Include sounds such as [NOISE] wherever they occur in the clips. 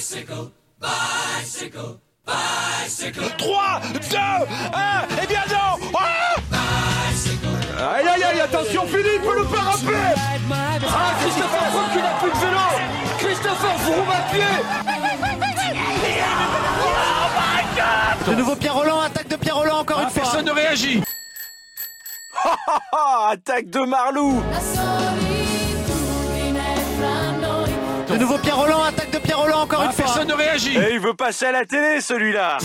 Bicycle, bicycle, bicycle. 3, 2, 1, et bien non. Ah Aïe aïe aïe, attention Philippe, le parapet. Ah, Christopher Froome qui n'a plus de vélo. Christopher Froome à pied De nouveau Pierre Roland, attaque de Pierre Roland encore une fois. Personne ne réagit. Attaque de Marlou. De nouveau Pierre Roland, attaque de Pierre Roland encore une fois. Personne ne réagit Et il veut passer à la télé celui-là.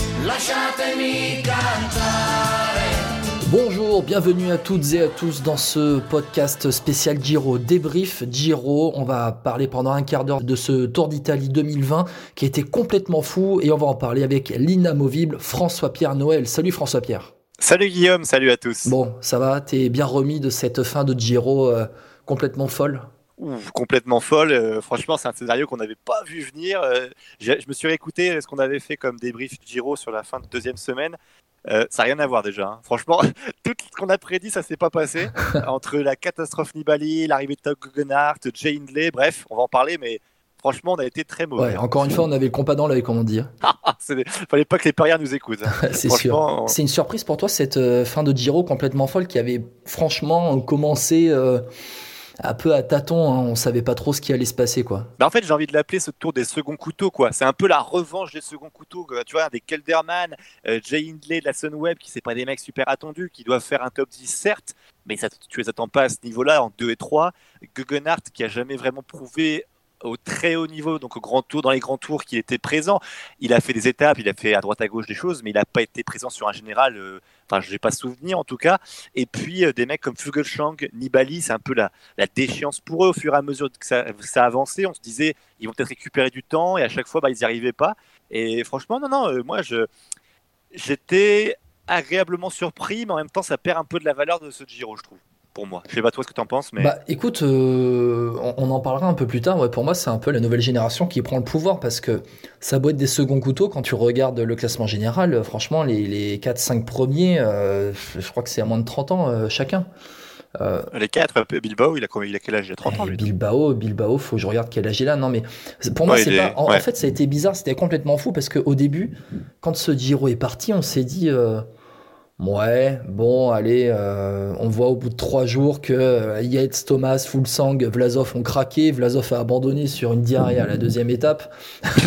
Bonjour, bienvenue à toutes et à tous dans ce podcast spécial Giro débrief Giro. On va parler pendant un quart d'heure de ce Tour d'Italie 2020 qui était complètement fou et on va en parler avec l'inamovible François-Pierre Noël. Salut François-Pierre. Salut Guillaume, salut à tous. Bon, ça va, t'es bien remis de cette fin de Giro euh, complètement folle Ouh, complètement folle. Euh, franchement, c'est un scénario qu'on n'avait pas vu venir. Euh, je me suis réécouté ce qu'on avait fait comme débrief Giro sur la fin de deuxième semaine. Euh, ça n'a rien à voir déjà. hein. Franchement, [LAUGHS] tout ce qu'on a prédit, ça s'est pas passé. [LAUGHS] Entre la catastrophe Nibali, l'arrivée de Tug Guggenhardt, Jay Hindley, bref, on va en parler, mais franchement, on a été très mauvais. Ouais, encore une fois, on avait le compas dans l'œil, comme on dit. [LAUGHS] Il fallait pas que les parieurs nous écoutent. hein. C'est sûr. On- C'est une surprise pour toi cette euh, fin de Giro complètement folle qui avait franchement commencé euh, un peu à tâtons. hein. On savait pas trop ce qui allait se passer, quoi. Bah, en fait, j'ai envie de l'appeler ce tour des seconds couteaux, quoi. C'est un peu la revanche des seconds couteaux, quoi. Tu vois, des Kelderman, euh, Jay Hindley de la Sunweb, qui c'est pas des mecs super attendus, qui doivent faire un top 10, certes, mais ça, tu les attends pas à ce niveau-là, en 2 et 3. Guggenhardt, qui a jamais vraiment prouvé au très haut niveau, donc au grand tour, dans les grands tours, qu'il était présent. Il a fait des étapes, il a fait à droite à gauche des choses, mais il n'a pas été présent sur un général. euh, Enfin, je n'ai pas souvenir en tout cas. Et puis euh, des mecs comme Fuglsang, Nibali, c'est un peu la, la déchéance pour eux au fur et à mesure que ça, ça avançait. On se disait, ils vont peut-être récupérer du temps, et à chaque fois, bah, ils n'y arrivaient pas. Et franchement, non, non, euh, moi, je, j'étais agréablement surpris, mais en même temps, ça perd un peu de la valeur de ce Giro, je trouve, pour moi. Je sais pas toi ce que tu en penses, mais Bah écoute, euh, on, on en parlera un peu plus tard. Ouais, pour moi, c'est un peu la nouvelle génération qui prend le pouvoir parce que ça doit être des seconds couteaux. Quand tu regardes le classement général, franchement, les, les 4-5 premiers, euh, je crois que c'est à moins de 30 ans euh, chacun. Les quatre, euh, Bilbao, il a, il a quel âge? Il a 30 ans, Eh, lui. Bilbao, Bilbao, faut que je regarde quel âge il a. Non, mais pour moi, Ouais, c'est il pas. est- En, en fait, ça a été bizarre, c'était complètement fou parce qu'au début, quand ce Giro est parti, on s'est dit. Ouais, bon, allez, euh, on voit au bout de trois jours que euh, Yates, Thomas, Fulsang, Vlasov ont craqué. Vlasov a abandonné sur une diarrhée à la deuxième étape. [LAUGHS]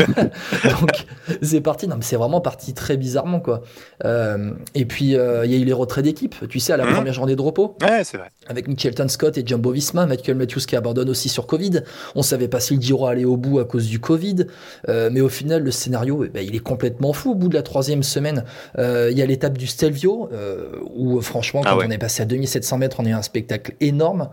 Donc, c'est parti. Non, mais c'est vraiment parti très bizarrement, quoi. Euh, et puis, euh, il y a eu les retraits d'équipe. Tu sais, à la Mhm. première journée de repos Ouais, c'est vrai. Avec Michelton Scott et Jumbo Visma, Michael Matthews qui abandonne aussi sur Covid. On savait pas si le Giro allait au bout à cause du Covid, Euh, mais au final le scénario, eh ben, il est complètement fou. Au bout de la troisième semaine, euh, il y a l'étape du Stelvio euh, où franchement, quand Ah ouais. on est passé à 2700 mètres, on a eu un spectacle énorme.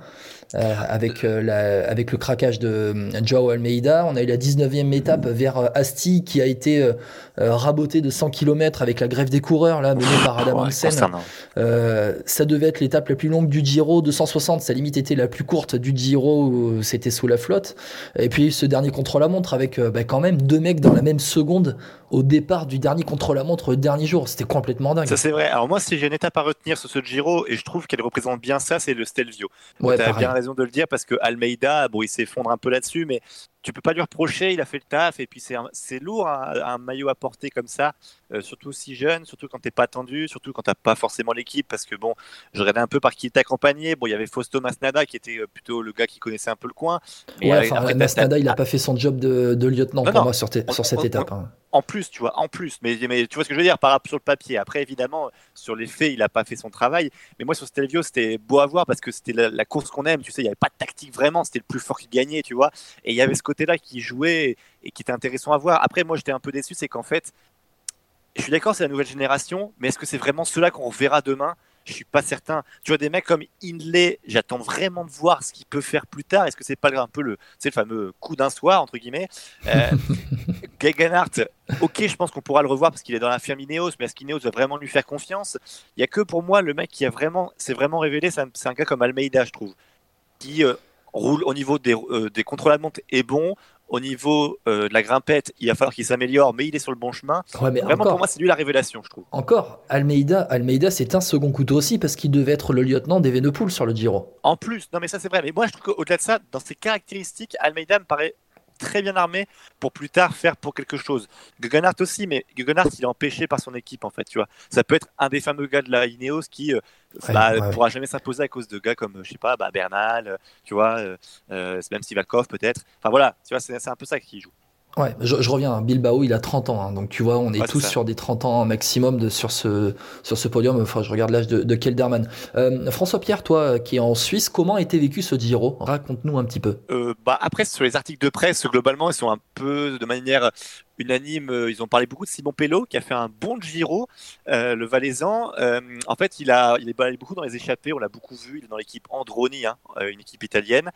Euh, avec, euh, la, avec le craquage de euh, Joao Almeida. On a eu la 19e étape vers Asti qui a été rabotée de 100 km avec la grève des coureurs là, menée par Adam Ouais, Hansen. Euh, ça devait être l'étape la plus longue du Giro, 260. Sa limite était la plus courte du Giro, où c'était sous la flotte. Et puis ce dernier contre-la-montre avec euh, bah, quand même deux mecs dans la même seconde au départ du dernier contre-la-montre le dernier jour. C'était complètement dingue. Ça c'est vrai. Alors moi, si j'ai une étape à retenir sur ce Giro, et je trouve qu'elle représente bien ça, c'est le Stelvio. Ouais, as bien raison de le dire parce que Almeida, bon, il s'effondre un peu là-dessus, mais tu peux pas lui reprocher, il a fait le taf, et puis c'est lourd un, un maillot à porter comme ça, euh, surtout si jeune, surtout quand t'es pas attendu, surtout quand t'as pas forcément l'équipe, parce que bon, je regardais un peu par qui t'accompagnait. Bon, il y avait Fausto Masnada qui était euh, plutôt le gars qui connaissait un peu le coin. Ouais, enfin, après, t'as- Masnada, il a pas fait son job de, de lieutenant Non, pour non. moi sur, On- sur cette on- étape. hein. En plus, tu vois, en plus. Mais, tu vois ce que je veux dire par sur le papier. Après, évidemment, sur les faits, il n'a pas fait son travail. Mais moi, sur Stelvio, c'était beau à voir parce que c'était la, course qu'on aime. Tu sais, il n'y avait pas de tactique vraiment. C'était le plus fort qui gagnait, tu vois. Et il y avait ce côté-là qui jouait et qui était intéressant à voir. Après, moi, j'étais un peu déçu, c'est qu'en fait, je suis d'accord, c'est la nouvelle génération, mais est-ce que c'est vraiment ceux-là qu'on verra demain? Je suis pas certain. Tu vois, des mecs comme Hindley, j'attends vraiment de voir ce qu'il peut faire plus tard. Est-ce que c'est pas un peu le, c'est le fameux coup d'un soir entre guillemets? Euh, [LAUGHS] Gegenhardt, ok, je pense qu'on pourra le revoir parce qu'il est dans la firme Ineos, mais est-ce qu'Ineos va vraiment lui faire confiance? Il y a que pour moi le mec qui a vraiment, s'est vraiment révélé, c'est un, gars comme Almeida, je trouve, qui euh, roule au niveau des, euh, des contrôles-la-montre est bon. Au niveau euh, de la grimpette, il va falloir qu'il s'améliore, mais il est sur le bon chemin. Ouais, mais Vraiment, encore, pour moi, c'est lui la révélation, je trouve. encore, Almeida, Almeida c'est un second couteau aussi parce qu'il devait être le lieutenant d'Evenepoel sur le Giro. En plus, non mais ça c'est vrai, mais moi je trouve qu'au-delà de ça, dans ses caractéristiques, Almeida me paraît très bien armé pour plus tard faire pour quelque chose. Guggenhardt aussi, mais Guggenhardt, il est empêché par son équipe, en fait, tu vois. Ça peut être un des fameux gars de la Ineos qui euh, Ouais, bah, ouais, pourra jamais s'imposer à cause de gars comme, je sais pas, bah, Bernal, euh, tu vois, euh, euh, même Sivakov peut-être. Enfin voilà, tu vois, c'est c'est un peu ça qui joue. Ouais, je, je reviens, Bilbao, il a 30 ans, hein, donc tu vois, on est Ouais, tous sur des 30 ans maximum de, sur, ce, sur ce podium. Enfin, je regarde l'âge de, de Kelderman. Euh, François-Pierre, toi qui es en Suisse, comment a été vécu ce Giro? Raconte-nous un petit peu. Euh, bah, après, sur les articles de presse, globalement, ils sont un peu de manière unanime. euh, Ils ont parlé beaucoup de Simon Pello, qui a fait un bon Giro, euh, le Valaisan. En fait, il, a, il est beaucoup dans les échappées, on l'a beaucoup vu. Il est dans l'équipe Androni, hein, une équipe italienne.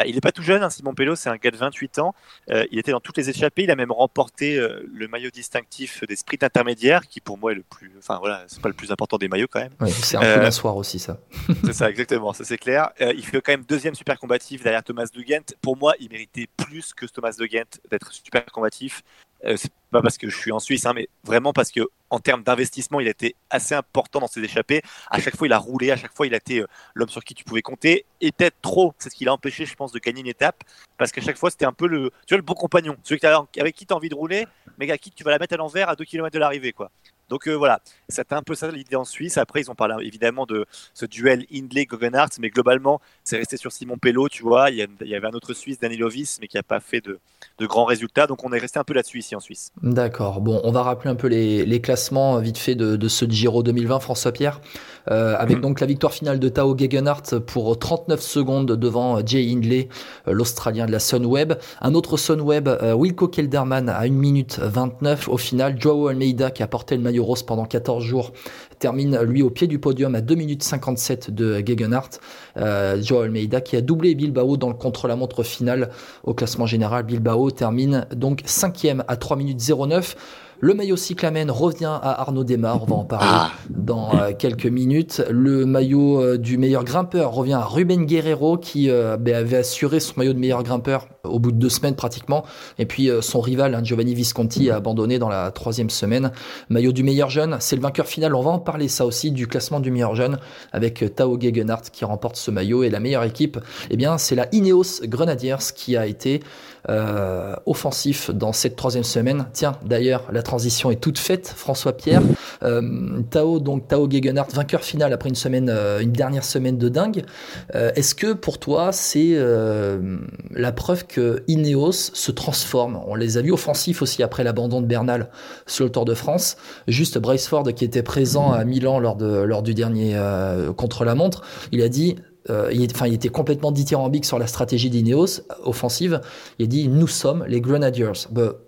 Euh, Il n'est pas tout jeune, hein, Simon Pello, c'est un gars de 28 ans. Euh, il était dans toutes les échappées. Il a même remporté euh, le maillot distinctif des sprints intermédiaires, qui pour moi est le plus. Enfin voilà, c'est pas le plus important des maillots quand même. Ouais, c'est un peu soir aussi, ça. [LAUGHS] C'est ça, exactement, ça c'est clair. Euh, il fait quand même deuxième super combatif derrière Thomas de Gent. Pour moi, il méritait plus que Thomas de Gent d'être super combatif. Euh, c'est pas parce que je suis en Suisse, hein, mais vraiment parce que en termes d'investissement, il a été assez important dans ses échappées. À chaque fois, il a roulé, à chaque fois, il a été euh, l'homme sur qui tu pouvais compter. Et peut-être trop, c'est ce qui l'a empêché, je pense, de gagner une étape. Parce qu'à chaque fois, c'était un peu le, tu vois, le bon compagnon, celui avec qui tu as envie de rouler, mais à qui tu vas la mettre à l'envers à 2 km de l'arrivée. quoi. Donc euh, voilà, c'était un peu ça l'idée en Suisse. Après, ils ont parlé évidemment de ce duel Hindley-Guggenhardt, mais globalement, c'est resté sur Simon Pello, tu vois. Il y, a- il y avait un autre Suisse, Danilovis, mais qui n'a pas fait de, de grands résultats. Donc on est resté un peu là-dessus ici en Suisse. D'accord. Bon, on va rappeler un peu les, les classements vite fait de, de ce Giro 2020, François-Pierre, Euh, avec Mhm. donc la victoire finale de Tao Gegenhardt pour 39 secondes devant euh, Jay Hindley, l'Australien de la Sunweb. Un autre Sunweb, Wilco Kelderman à 1 minute 29. Au final, Joao Almeida, qui a porté le maillot pendant 14 jours, termine lui au pied du podium à 2 minutes 57 de Gegenhardt. Euh, Joao Almeida qui a doublé Bilbao dans le contre-la-montre final au classement général. Bilbao termine donc cinquième à 3 minutes 09. Le maillot cyclamen revient à Arnaud Desmar, on va en parler Ah. dans euh, quelques minutes. Le maillot euh, du meilleur grimpeur revient à Ruben Guerrero qui euh, ben, avait assuré son maillot de meilleur grimpeur au bout de deux semaines pratiquement. Et puis son rival, hein, Giovanni Visconti, a abandonné dans la troisième semaine. Maillot du meilleur jeune, c'est le vainqueur final. On va en parler ça aussi du classement du meilleur jeune avec Tao Gegenhardt qui remporte ce maillot. Et la meilleure équipe, eh bien, c'est la Ineos Grenadiers qui a été euh, offensif dans cette troisième semaine. Tiens, d'ailleurs, la transition est toute faite, François Pierre. Euh, Tao, donc Tao Gegenhardt, vainqueur final après une semaine, euh, une dernière semaine de dingue. Euh, Est-ce que pour toi, c'est euh, la preuve que Ineos se transforme? On les a vus offensifs aussi après l'abandon de Bernal sur le Tour de France. Juste Braceford qui était présent à Milan lors de lors du dernier contre la montre, il a dit euh, il, était complètement dithyrambique sur la stratégie d'Ineos euh, offensive. Il dit Nous sommes les Grenadiers.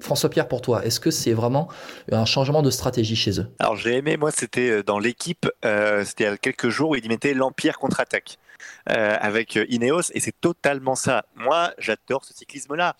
François-Pierre, pour toi, est-ce que c'est vraiment un changement de stratégie chez eux? Alors j'ai aimé, moi, c'était euh, dans l'équipe, c'était il y a quelques jours où il mettait l'Empire contre-attaque avec Ineos, et c'est totalement ça. Moi, j'adore ce cyclisme-là.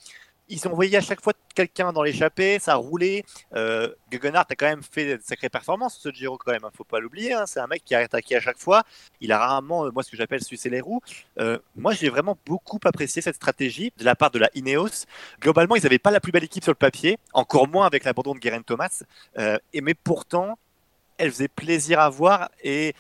Ils ont envoyé à chaque fois quelqu'un dans l'échappée, ça a roulé. Euh, Guggenhardt a quand même fait de sacrées performances ce Giro quand même, hein, faut pas l'oublier. hein. C'est un mec qui a attaqué à chaque fois. Il a rarement, euh, moi, ce que j'appelle sucer les roues. Euh, moi, j'ai vraiment beaucoup apprécié cette stratégie de la part de la Ineos. Globalement, ils n'avaient pas la plus belle équipe sur le papier, encore moins avec l'abandon de Guerin Thomas. Euh, et mais pourtant, elle faisait plaisir à voir et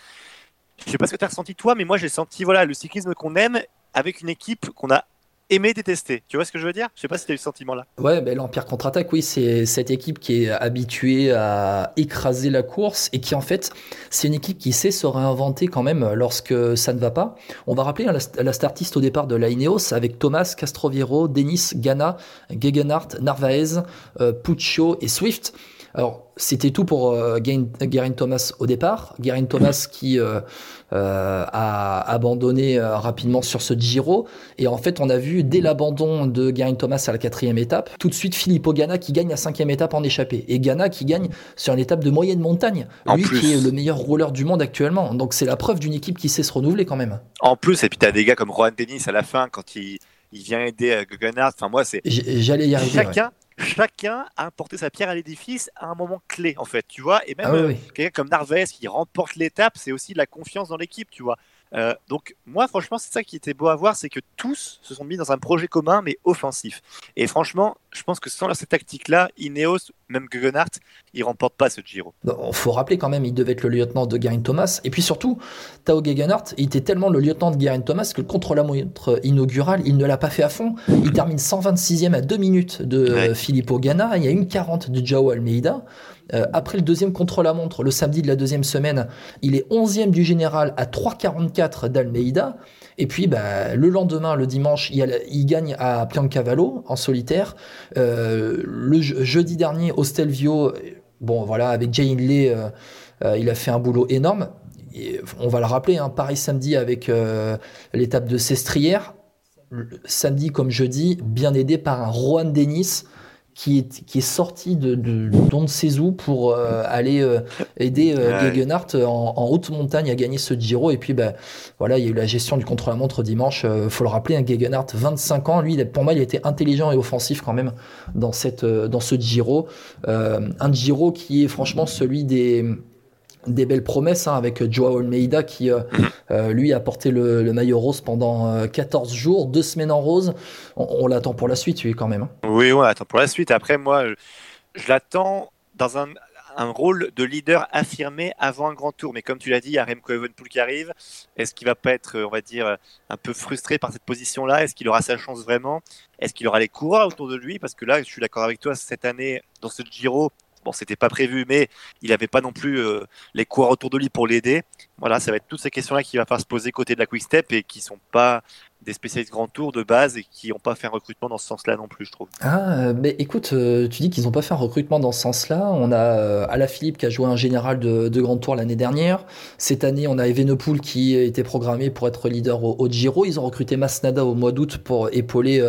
je sais pas ce que tu as ressenti toi, mais moi j'ai senti voilà le cyclisme qu'on aime avec une équipe qu'on a aimé détester. Tu vois ce que je veux dire? Je sais pas si tu as eu ce sentiment-là. Ouais, ben l'Empire contre-attaque, oui, c'est cette équipe qui est habituée à écraser la course et qui en fait, c'est une équipe qui sait se réinventer quand même lorsque ça ne va pas. On va rappeler hein, la, la startiste au départ de la Ineos avec Thomas, Castroviero, Denis, Ghana, Gegenhardt, Narvaez, euh, Puccio et Swift. Alors, c'était tout pour euh, Thomas au départ. Guerin Thomas qui euh, euh, a abandonné euh, rapidement sur ce Giro. Et en fait, on a vu dès l'abandon de Guerin Thomas à la quatrième étape, tout de suite Filippo Ganna qui gagne la cinquième étape en échappée. Et Ganna qui gagne sur une étape de moyenne montagne. En Lui plus. qui est le meilleur rouleur du monde actuellement. Donc c'est la preuve d'une équipe qui sait se renouveler quand même. En plus, et puis tu as des gars comme Rohan Dennis à la fin quand il, il vient aider Guggenhardt. Enfin, moi, c'est J'allais y arriver. ouais. Chacun. A apporté sa pierre à l'édifice à un moment clé, en fait, tu vois. Et même Ah oui, euh, quelqu'un comme Narvaez qui remporte l'étape, c'est aussi de la confiance dans l'équipe, tu vois. Euh, donc moi franchement c'est ça qui était beau à voir, c'est que tous se sont mis dans un projet commun mais offensif. Et franchement, je pense que sans cette tactique-là, Ineos, même Guggenhardt, ils remportent pas ce Giro. Il faut rappeler quand même, il devait être le lieutenant de Garin Thomas. Et puis surtout, Tao Gegenhardt, il était tellement le lieutenant de Garin Thomas que le contre-la-montre inaugural, il ne l'a pas fait à fond. Il termine 126e à 2 minutes de Ouais. Filippo Ganna. Il y a une 40 de Joao Almeida. Euh, après le deuxième contre-la-montre, le samedi de la deuxième semaine, il est 11e du général à 3,44 d'Almeida. Et puis, bah, le lendemain, le dimanche, il, la- gagne à Piancavallo en solitaire. Euh, le je- jeudi dernier, au Stelvio, bon, voilà, avec Jay Hindley, euh, il a fait un boulot énorme. On va le rappeler, hein, pareil samedi avec l'étape de Sestrière. Samedi comme jeudi, bien aidé par un Juan Denis qui est, qui est sorti de, de, d'on ne sait où pour euh, aller euh, aider euh. Gegenhardt en, en haute montagne à gagner ce Giro. Et puis, bah, voilà, il y a eu la gestion du contre-la-montre dimanche. Euh, faut le rappeler, un Gegenhardt, 25 ans, lui, il a- pour moi, il était intelligent et offensif quand même dans, cette, euh, dans ce Giro. Euh, un Giro qui est franchement celui des des belles promesses hein, avec Joao Almeida qui euh, euh, lui a porté le, le maillot rose pendant euh, 14 jours, deux semaines en rose. On, on l'attend pour la suite, lui quand même. hein. Oui, ouais, attends pour la suite. Après moi, je, je l'attends dans un, un rôle de leader affirmé avant un grand tour. Mais comme tu l'as dit, il y a Remco qui arrive. Est-ce qu'il va pas être, on va dire, un peu frustré par cette position-là? Est-ce qu'il aura sa chance vraiment? Est-ce qu'il aura les coureurs autour de lui? Parce que là, je suis d'accord avec toi, cette année, dans ce Giro, bon, c'était pas prévu, mais il n'avait pas non plus euh, les coureurs autour de lui pour l'aider. Voilà, ça va être toutes ces questions-là qui va falloir se poser côté de la Quick Step et qui sont pas des spécialistes grand tour de base et qui n'ont pas fait un recrutement dans ce sens-là non plus, je trouve. Ah, mais écoute, euh, tu dis qu'ils n'ont pas fait un recrutement dans ce sens-là. On a euh, Alaphilippe qui a joué un général de, de Grand Tour l'année dernière. Cette année, on a Evenepoel qui était programmé pour être leader au, au Giro. Ils ont recruté Masnada au mois d'août pour épauler,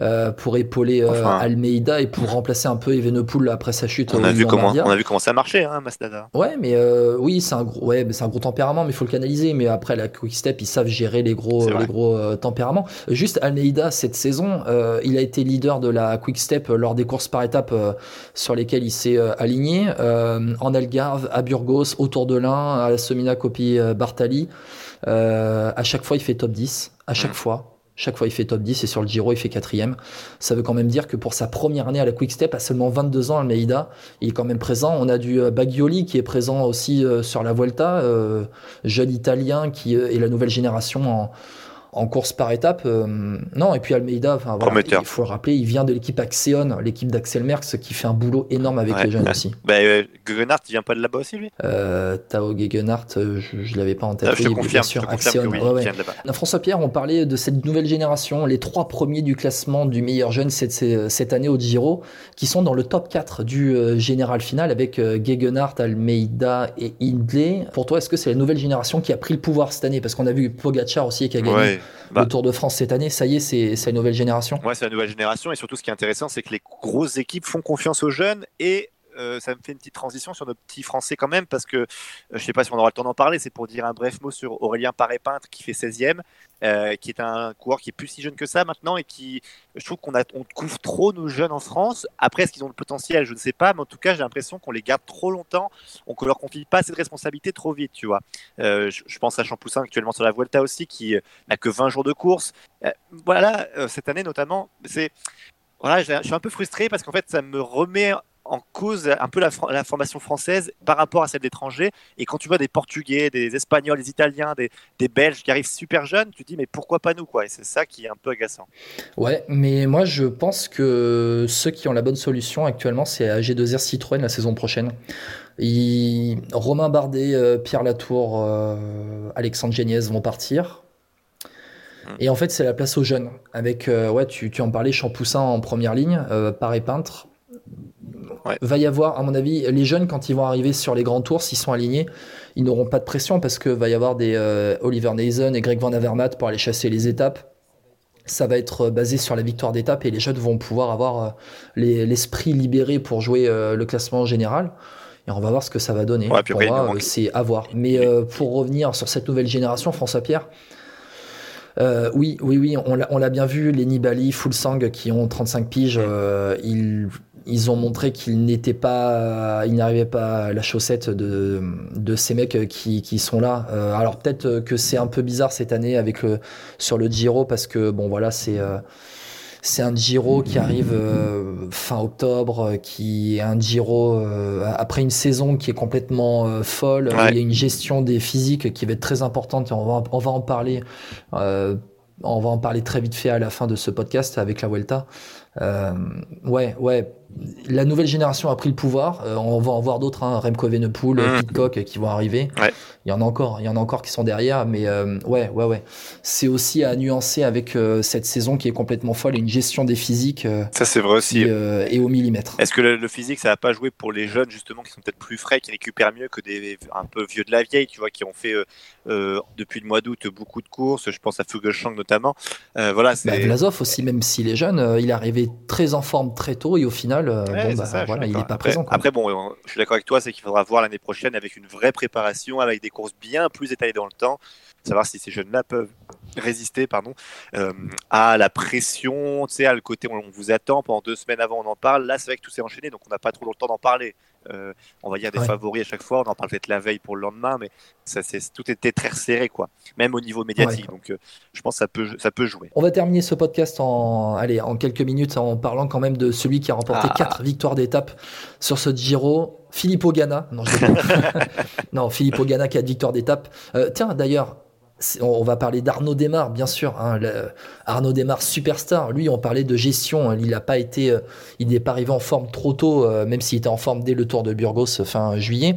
euh, pour épauler euh, Enfin. Almeida et pour remplacer un peu Evenepoel après sa chute On a, vu comment, on a vu comment ça marchait, hein, Masnada. Ouais, mais euh, oui, c'est un gros, ouais, c'est un gros tempérament, mais il faut le canaliser. Mais après, la Quick Step, ils savent gérer les gros, les gros euh, tempéraments. Juste Almeida cette saison, euh, il a été leader de la Quick Step lors des courses par étapes euh, sur lesquelles il s'est euh, aligné. Euh, en Algarve, à Burgos, autour de l'Ain, à la Semina Coppi euh, Bartali. Euh, à chaque fois, il fait top 10. À chaque Mm. fois. Chaque fois, il fait top 10 et sur le Giro, il fait quatrième. Ça veut quand même dire que pour sa première année à la Quick Step, à seulement 22 ans, Almeida, il est quand même présent. On a du euh, Bagioli qui est présent aussi euh, sur la Vuelta, euh, jeune italien qui euh, est la nouvelle génération en, en course par étape. euh, non, et puis Almeida, enfin, voilà, il faut le rappeler, il vient de l'équipe Axion, l'équipe d'Axel Merckx qui fait un boulot énorme avec Ouais. les jeunes aussi. Bah, euh, Guggenhardt, il vient pas de là-bas aussi, lui? Euh, Tao Gegenhardt, euh, je, je l'avais pas en tête. Ah, Je te Oui, confirme, bien je sûr, te confirme que Axion, oui, ouais, vient là-bas. François-Pierre, on parlait de cette nouvelle génération, les trois premiers du classement du meilleur jeune cette, cette année au Giro, qui sont dans le top 4 du euh, général final avec euh, Gegenhardt, Almeida et Hindley. Pour toi, est-ce que c'est la nouvelle génération qui a pris le pouvoir cette année? Parce qu'on a vu Pogacar aussi qui a gagné Ouais, bah. le Tour de France cette année. Ça y est, c'est c'est la nouvelle génération. Ouais, c'est la nouvelle génération et surtout ce qui est intéressant, c'est que les grosses équipes font confiance aux jeunes et euh, ça me fait une petite transition sur nos petits Français quand même parce que euh, je sais pas si on aura le temps d'en parler, c'est pour dire un bref mot sur Aurélien Paré-Peintre qui fait 16e, euh, qui est un coureur qui est plus si jeune que ça maintenant et qui, je trouve qu'on couvre trop nos jeunes en France. Après, est-ce qu'ils ont le potentiel? Je ne sais pas, mais en tout cas, j'ai l'impression qu'on les garde trop longtemps, on ne leur confie pas assez de responsabilités trop vite, tu vois. Je, je pense à Champoussin actuellement sur la Vuelta aussi qui n'a que 20 jours de course. Voilà, cette année notamment, c'est voilà, je suis un peu frustré parce qu'en fait, ça me remet en cause un peu la, formation française par rapport à celle d'étrangers. Et quand tu vois des Portugais, des Espagnols, des Italiens, des, Belges qui arrivent super jeunes, tu te dis mais pourquoi pas nous quoi? Et c'est ça qui est un peu agaçant. Ouais, mais moi je pense que ceux qui ont la bonne solution actuellement, c'est AG2R Citroën la saison prochaine. Romain Bardet, euh, Pierre Latour, euh, Alexandre Géniez vont partir. Et en fait, c'est la place aux jeunes. Avec, euh, ouais, tu, tu en parlais, Champoussin en première ligne, euh, Paré Peintre. Ouais. Va y avoir, à mon avis, les jeunes, quand ils vont arriver sur les grands tours, s'ils sont alignés, ils n'auront pas de pression parce que va y avoir des euh, Oliver Neisen et Greg Van Avermaet pour aller chasser les étapes. Ça va être euh, basé sur la victoire d'étape et les jeunes vont pouvoir avoir euh, les- l'esprit libéré pour jouer le classement général. Et on va voir ce que ça va donner. Ouais, pour moi, c'est à voir. Mais pour revenir sur cette nouvelle génération, François Pierre, Euh, oui, oui, oui, on l'a, on l'a bien vu, les Nibali, Fulsang, qui ont 35 piges, euh, ils, ils ont montré qu'ils n'étaient pas, ils n'arrivaient pas à la chaussette de, de ces mecs qui, qui sont là. Euh, alors peut-être que c'est un peu bizarre cette année avec le, sur le Giro, parce que bon, voilà, c'est, euh, c'est un Giro qui arrive euh, fin octobre, euh, qui est un Giro euh, après une saison qui est complètement euh, folle. Ouais. Il y a une gestion des physiques qui va être très importante et on va, on va en parler. euh, on va en parler très vite fait à la fin de ce podcast avec la Vuelta. Euh, ouais, ouais. La nouvelle génération a pris le pouvoir. Euh, on va en voir d'autres, hein, Remco Evenepoel, Mhm. Pitcock, qui vont arriver. Ouais. Il y en a encore, il y en a encore qui sont derrière, mais euh, ouais, ouais, ouais. C'est aussi à nuancer avec cette saison qui est complètement folle et une gestion des physiques Ça, c'est vrai aussi. est au millimètre. Est-ce que le, le physique, ça va pas jouer pour les jeunes, justement, qui sont peut-être plus frais, qui récupèrent mieux que des un peu vieux de la vieille, tu vois, qui ont fait depuis le mois d'août beaucoup de courses. Je pense à Fuglsang notamment. Voilà, c'est. Bah, Vlasov aussi, même s'il est jeune, il est arrivé très en forme très tôt et au final, euh, Ouais, bon, bah, ça, voilà, il n'est pas après, présent. quoi. Après, bon, euh, je suis d'accord avec toi, c'est qu'il faudra voir l'année prochaine avec une vraie préparation, avec des courses bien plus étalées dans le temps, savoir si ces jeunes-là peuvent résister pardon, euh, à la pression, tu sais, à le côté on vous attend, pendant deux semaines avant on en parle, là c'est vrai que tout s'est enchaîné, donc on n'a pas trop le temps d'en parler. Euh, on va dire des Ouais. favoris à chaque fois, on en parle peut-être la veille pour le lendemain, mais ça, c'est, tout était très resserré, quoi, même au niveau médiatique, donc euh, je pense que ça peut, ça peut jouer. On va terminer ce podcast en, allez, en quelques minutes en parlant quand même de celui qui a remporté Ah. quatre victoires d'étape sur ce Giro, Filippo Ganna. Non, je [LAUGHS] non, Filippo Ganna, quatre victoires d'étape. Euh, tiens, d'ailleurs, on va parler d'Arnaud Desmar, bien sûr. hein, Arnaud Desmar, superstar. Lui, on parlait de gestion. hein, Il n'a pas été, euh, il n'est pas arrivé en forme trop tôt, euh, même s'il était en forme dès le Tour de Burgos fin juillet.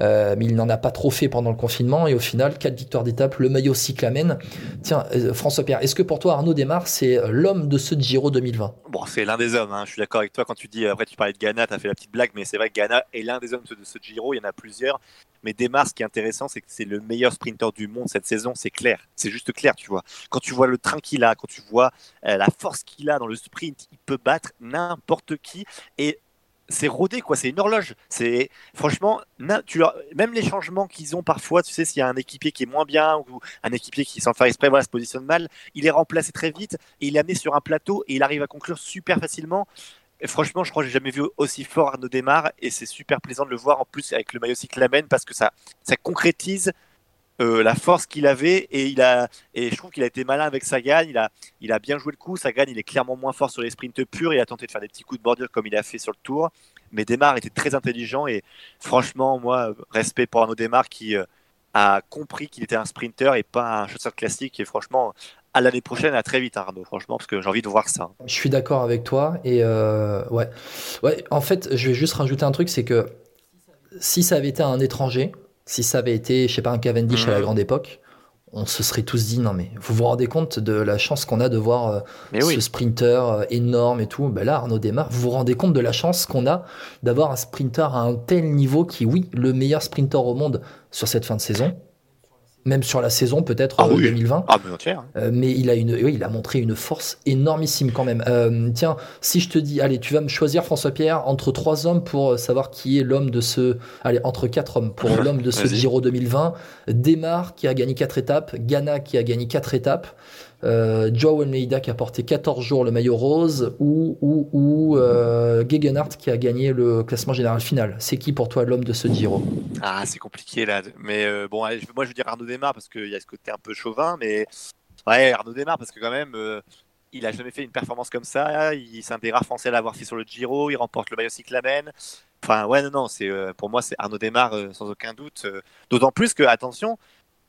Euh, mais il n'en a pas trop fait pendant le confinement. Et au final, quatre victoires d'étape, le maillot cyclamen. Tiens, euh, François Pierre, est-ce que pour toi, Arnaud Desmar, c'est euh, l'homme de ce Giro 2020 Bon, c'est l'un des hommes, hein. je suis d'accord avec toi quand tu dis, après tu parlais de Ghana, tu as fait la petite blague, mais c'est vrai que Ghana est l'un des hommes de ce Giro, il y en a plusieurs. Mais Demar, ce qui est intéressant, c'est que c'est le meilleur sprinter du monde cette saison, c'est clair, c'est juste clair, tu vois. Quand tu vois le train qu'il a, quand tu vois euh, la force qu'il a dans le sprint, il peut battre n'importe qui. Et c'est rodé quoi, c'est une horloge. C'est franchement, tu même les changements qu'ils ont parfois, tu sais, s'il y a un équipier qui est moins bien ou un équipier qui sans faire exprès, voilà, se positionne mal, il est remplacé très vite et il est amené sur un plateau et il arrive à conclure super facilement. Franchement, je crois que j'ai jamais vu aussi fort Arnaud Desmar et c'est super plaisant de le voir en plus avec le maillot cyclamen parce que ça, ça concrétise euh, la force qu'il avait et il a et je trouve qu'il a été malin avec Sagan. Il a il a bien joué le coup. Sagan, il est clairement moins fort sur les sprints purs. Il a tenté de faire des petits coups de bordure comme il a fait sur le Tour. Mais Desmar était très intelligent et franchement, moi, respect pour Arnaud Desmar qui euh, a compris qu'il était un sprinter et pas un chasseur classique. Et franchement, à l'année prochaine, à très vite, Arnaud. Franchement, parce que j'ai envie de voir ça. Je suis d'accord avec toi. Et euh, ouais. ouais, en fait, je vais juste rajouter un truc c'est que si ça avait été un étranger, si ça avait été, je sais pas, un Cavendish à la Mhm. grande époque, on se serait tous dit non, mais vous vous rendez compte de la chance qu'on a de voir euh, ce oui. sprinter euh, énorme et tout. Ben là, Arnaud Desmar, vous vous rendez compte de la chance qu'on a d'avoir un sprinter à un tel niveau qui, oui, le meilleur sprinter au monde sur cette fin de saison, même sur la saison peut-être Ah euh, oui. 2020. Ah, mais entière. Euh, mais il a, une, oui, il a montré une force énormissime quand même. Euh, tiens, si je te dis, allez, tu vas me choisir François Pierre entre trois hommes pour savoir qui est l'homme de ce, allez, entre quatre hommes pour [LAUGHS] l'homme de ce. Giro 2020. Demar qui a gagné quatre étapes, Ghana qui a gagné quatre étapes, euh, Joe Almeida qui a porté 14 jours le maillot rose ou ou ou euh, Gegenhardt qui a gagné le classement général final. C'est qui pour toi l'homme de ce Giro? Ah, c'est compliqué là. Mais euh, bon, moi je veux dire Arnaud Desmar parce qu'il y a ce côté un peu chauvin, mais ouais, Arnaud Desmar parce que quand même, euh, il a jamais fait une performance comme ça. C'est un des rares Français à l'avoir fait sur le Giro. Il remporte le maillot cyclamen. Enfin, ouais, non, non, c'est pour moi c'est Arnaud Desmar euh, sans aucun doute. D'autant plus que attention.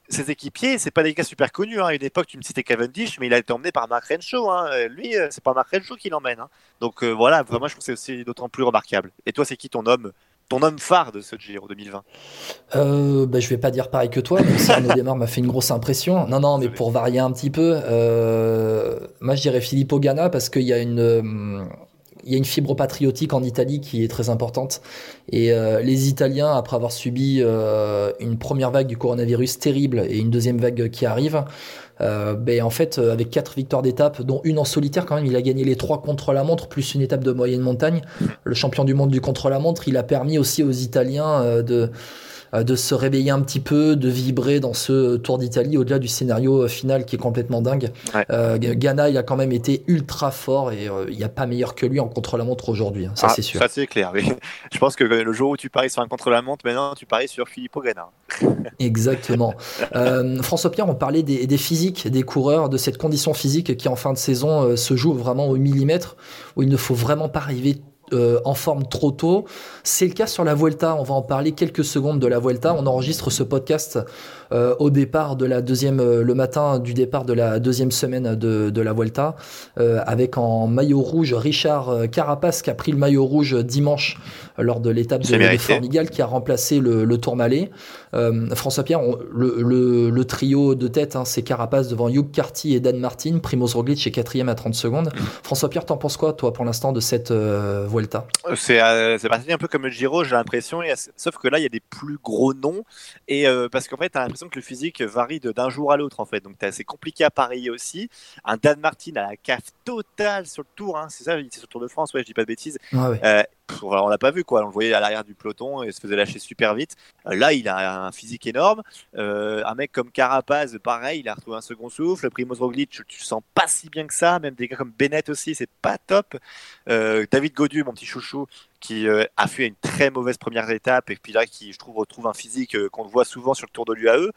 Ses équipiers, c'est pas des gars super connus. Hein. À une époque, tu me citais Cavendish, mais il a été emmené par Mark Renshaw. Hein. Euh, Lui, euh, c'est pas Mark Renshaw qui l'emmène. Hein. Donc euh, voilà, moi je trouve que c'est aussi d'autant plus remarquable. Et toi, c'est qui ton homme, ton homme phare de ce Giro 2020 Euh, bah, je vais pas dire pareil que toi, même si Arnaud Desmar m'a fait une grosse impression. Non, non, mais pour varier un petit peu, euh, moi je dirais Filippo Ganna parce qu'il y a une, il y a une fibre patriotique en Italie qui est très importante. Et euh, les Italiens, après avoir subi euh, une première vague du coronavirus terrible et une deuxième vague qui arrive, euh, ben en fait, euh, avec quatre victoires d'étape, dont une en solitaire quand même, il a gagné les trois contre la montre plus une étape de moyenne montagne. Le champion du monde du contre la montre, il a permis aussi aux Italiens euh, de de se réveiller un petit peu, de vibrer dans ce Tour d'Italie au-delà du scénario final qui est complètement dingue. Ouais. Ghana, il a quand même été ultra fort et il n'y a pas meilleur que lui en contre-la-montre aujourd'hui, hein, ça Ah, c'est sûr. Ça c'est clair. [LAUGHS] je pense que le jour où tu paries sur un contre-la-montre, maintenant tu paries sur Philippe Ogana. [LAUGHS] Exactement. Euh, François Pierre, on parlait des, des, physiques des coureurs, de cette condition physique qui en fin de saison euh, se joue vraiment au millimètre, où il ne faut vraiment pas arriver euh, en forme trop tôt. C'est le cas sur la Vuelta. On va en parler quelques secondes de la Vuelta. On enregistre ce podcast euh, au départ de la deuxième, euh, le matin du départ de la deuxième semaine de, de la Vuelta, euh, avec en maillot rouge Richard Carapace qui a pris le maillot rouge dimanche lors de l'étape de, de Formigal, qui a remplacé le, le Tourmalet. François Pierre, on, le, le, le, trio de tête, hein, c'est Carapace devant Hugh Carty et Dan Martin. Primoz Roglic est quatrième à 30 secondes. Mmh. François Pierre, t'en penses quoi, toi, pour l'instant, de cette Vuelta? C'est parti un peu comme le Giro, j'ai l'impression, sauf que là, il y a des plus gros noms, et parce qu'en fait, t'as l'impression que le physique varie d'un jour à l'autre, en fait, donc c'est compliqué à parier aussi. Un Dan Martin à la cave totale sur le tour, hein, c'est ça, c'est sur le Tour de France, ouais, je dis pas de bêtises. Ah ouais. euh, on l'a pas vu quoi, on le voyait à l'arrière du peloton et se faisait lâcher super vite. Là, il a un physique énorme. Euh, un mec comme Carapaz, pareil, il a retrouvé un second souffle. Primoz Roglic, tu le sens pas si bien que ça. Même des gars comme Bennett aussi, c'est pas top. Euh, David Godu, mon petit chouchou, qui euh, a fait une très mauvaise première étape et puis là, qui je trouve retrouve un physique euh, qu'on voit souvent sur le Tour de l'UAE.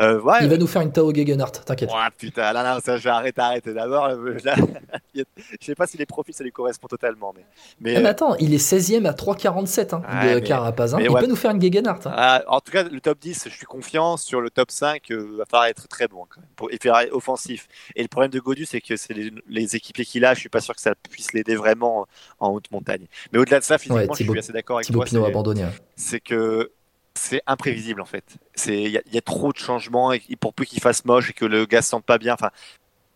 Euh, ouais, il va nous faire une Tao Gegenhardt, t'inquiète. Ouais, putain, là, là, ça, je vais arrêter, arrêter. D'abord, [LAUGHS] je sais pas si les profils, ça lui correspond totalement. Mais, mais, ah, mais attends, il est 16ème à 3,47 hein, ouais, de mais, Carapaz. Hein. il ouais. peut nous faire une Gegenhardt. Hein. Ah, en tout cas, le top 10, je suis confiant. Sur le top 5, euh, va falloir être très bon quand même, pour, et faire offensif. Et le problème de Godu, c'est que c'est les, les, équipiers qu'il a. Je suis pas sûr que ça puisse l'aider vraiment en haute montagne. Mais au-delà de ça, physiquement, ouais, Thibaut, je suis assez d'accord avec Thibaut toi. Abandonné. C'est que c'est imprévisible en fait. Il y, y, a trop de changements et pour peu qu'il fasse moche et que le gars se sente pas bien. Enfin,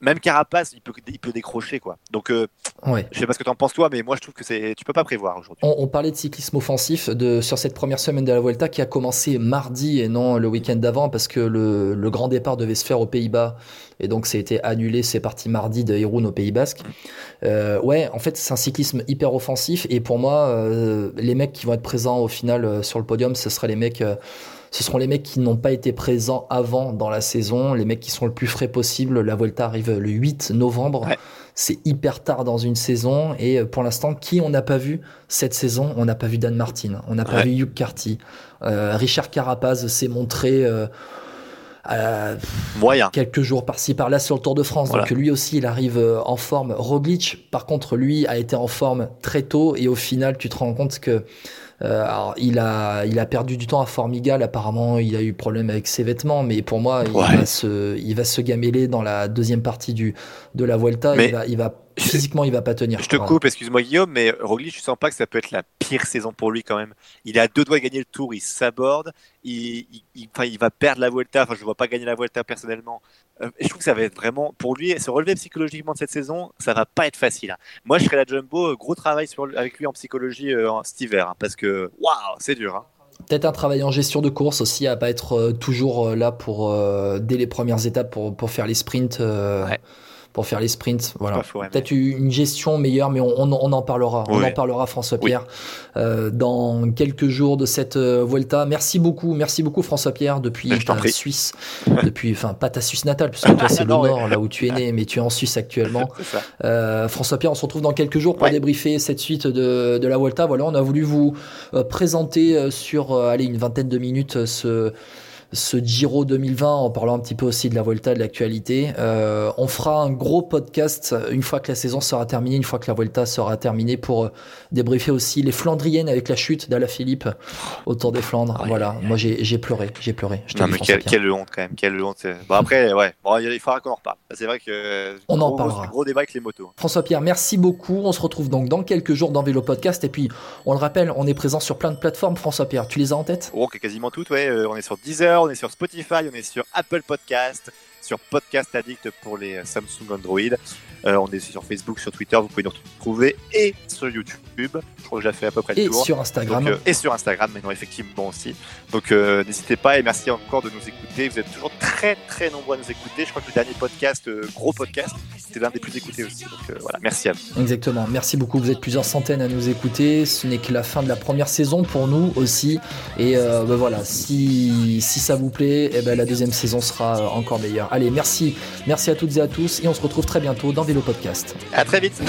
même Carapace, il peut, il peut décrocher quoi. Donc, euh, ouais. je sais pas ce que tu en penses toi, mais moi je trouve que c'est, tu peux pas prévoir aujourd'hui. On, on, parlait de cyclisme offensif de, sur cette première semaine de la Vuelta qui a commencé mardi et non le week-end d'avant parce que le, le, grand départ devait se faire aux Pays-Bas et donc été annulé. C'est parti mardi de Irun au Pays Basque. Euh, ouais, en fait c'est un cyclisme hyper offensif et pour moi euh, les mecs qui vont être présents au final euh, sur le podium, ce seraient les mecs ce seront les mecs qui n'ont pas été présents avant dans la saison, les mecs qui sont le plus frais possible. La Volta arrive le 8 novembre. Ouais. C'est hyper tard dans une saison. Et pour l'instant, qui on n'a pas vu cette saison? On n'a pas vu Dan Martin, on n'a pas Ouais. vu Hugh Carty. Euh, Richard Carapaz s'est montré euh, Moyen. quelques jours par-ci par-là sur le Tour de France. Voilà. Donc lui aussi, il arrive euh, en forme. Roglic, par contre, lui a été en forme très tôt. Et au final, tu te rends compte que euh, alors, il a, il a perdu du temps à Formigal. Apparemment, il a eu problème avec ses vêtements, mais pour moi, il va se, il va se gameler dans la deuxième partie du de la Vuelta. Mais- il va, il va physiquement, il va pas tenir. Je te coupe, excuse-moi Guillaume, mais Roglic, je sens pas que ça peut être la pire saison pour lui quand même. Il à deux doigts de gagner le Tour, il s'aborde, il, il, il- enfin, il va perdre la Vuelta. Enfin, je vois pas gagner la Vuelta personnellement. Euh, je trouve que ça va être vraiment pour lui se relever psychologiquement de cette saison, ça va pas être facile. hein. Moi, je serais la Jumbo, euh, gros travail sur, avec lui en psychologie euh, en- cet hiver, hein, parce que waouh, c'est dur. hein. Peut-être un travail en gestion de course aussi, à pas être euh, toujours euh, là pour euh, dès les premières étapes pour, pour faire les sprints. euh, Ouais. Pour faire les sprints, voilà. Ouais, Peut-être une gestion meilleure, mais on, on, on en parlera. On en parlera, François Oui. Pierre, euh, dans quelques jours de cette euh, Vuelta. Merci beaucoup, merci beaucoup, François Pierre, depuis ta prie. Suisse, [LAUGHS] depuis, enfin, pas ta Suisse natale, parce que toi c'est le. Nord, là où tu es né, mais tu es en Suisse actuellement. [LAUGHS] Euh, François Pierre, on se retrouve dans quelques jours pour Ouais. débriefer cette suite de, de la Volta. Voilà, on a voulu vous euh, présenter euh, sur euh, allez, une vingtaine de minutes euh, ce, ce Giro 2020 en parlant un petit peu aussi de la Volta, de l'actualité. Euh, on fera un gros podcast une fois que la saison sera terminée, une fois que la Volta sera terminée pour euh, débriefer aussi les Flandriennes avec la chute d'Alaphilippe autour des Flandres. Ouais. voilà, moi j'ai pleuré, j'ai pleuré. Je Non, mais François quelle, Pierre. quelle honte quand même, quelle honte. Bon après, ouais, bon, il faudra qu'on en reparle. C'est vrai que On en gros, parlera. Gros débat avec les motos. François Pierre, merci beaucoup. On se retrouve donc dans quelques jours dans Vélo Podcast. Et puis, on le rappelle, on est présent sur plein de plateformes. François Pierre, tu les as en tête? Oh, quasiment toutes, ouais. Euh, on est sur Deezer, on est sur Spotify, on est sur Apple Podcast, sur Podcast Addict pour les Samsung Android. Euh, on est sur Facebook, sur Twitter, vous pouvez nous retrouver et sur YouTube. Je crois que j'ai fait à peu près le Et tour. sur Instagram. Donc, euh, et sur Instagram, maintenant effectivement aussi. Donc euh, n'hésitez pas et merci encore de nous écouter. Vous êtes toujours très très nombreux à nous écouter. Je crois que le dernier podcast, euh, gros podcast, c'était l'un des plus écoutés aussi. Donc euh, voilà, merci à vous. Exactement. Merci beaucoup. Vous êtes plusieurs centaines à nous écouter. Ce n'est que la fin de la première saison pour nous aussi. Et euh, ben voilà, si, si ça vous plaît, eh ben la deuxième saison sera encore meilleure. Allez, merci. Merci à toutes et à tous. Et on se retrouve très bientôt dans Vélo Podcast. À très vite.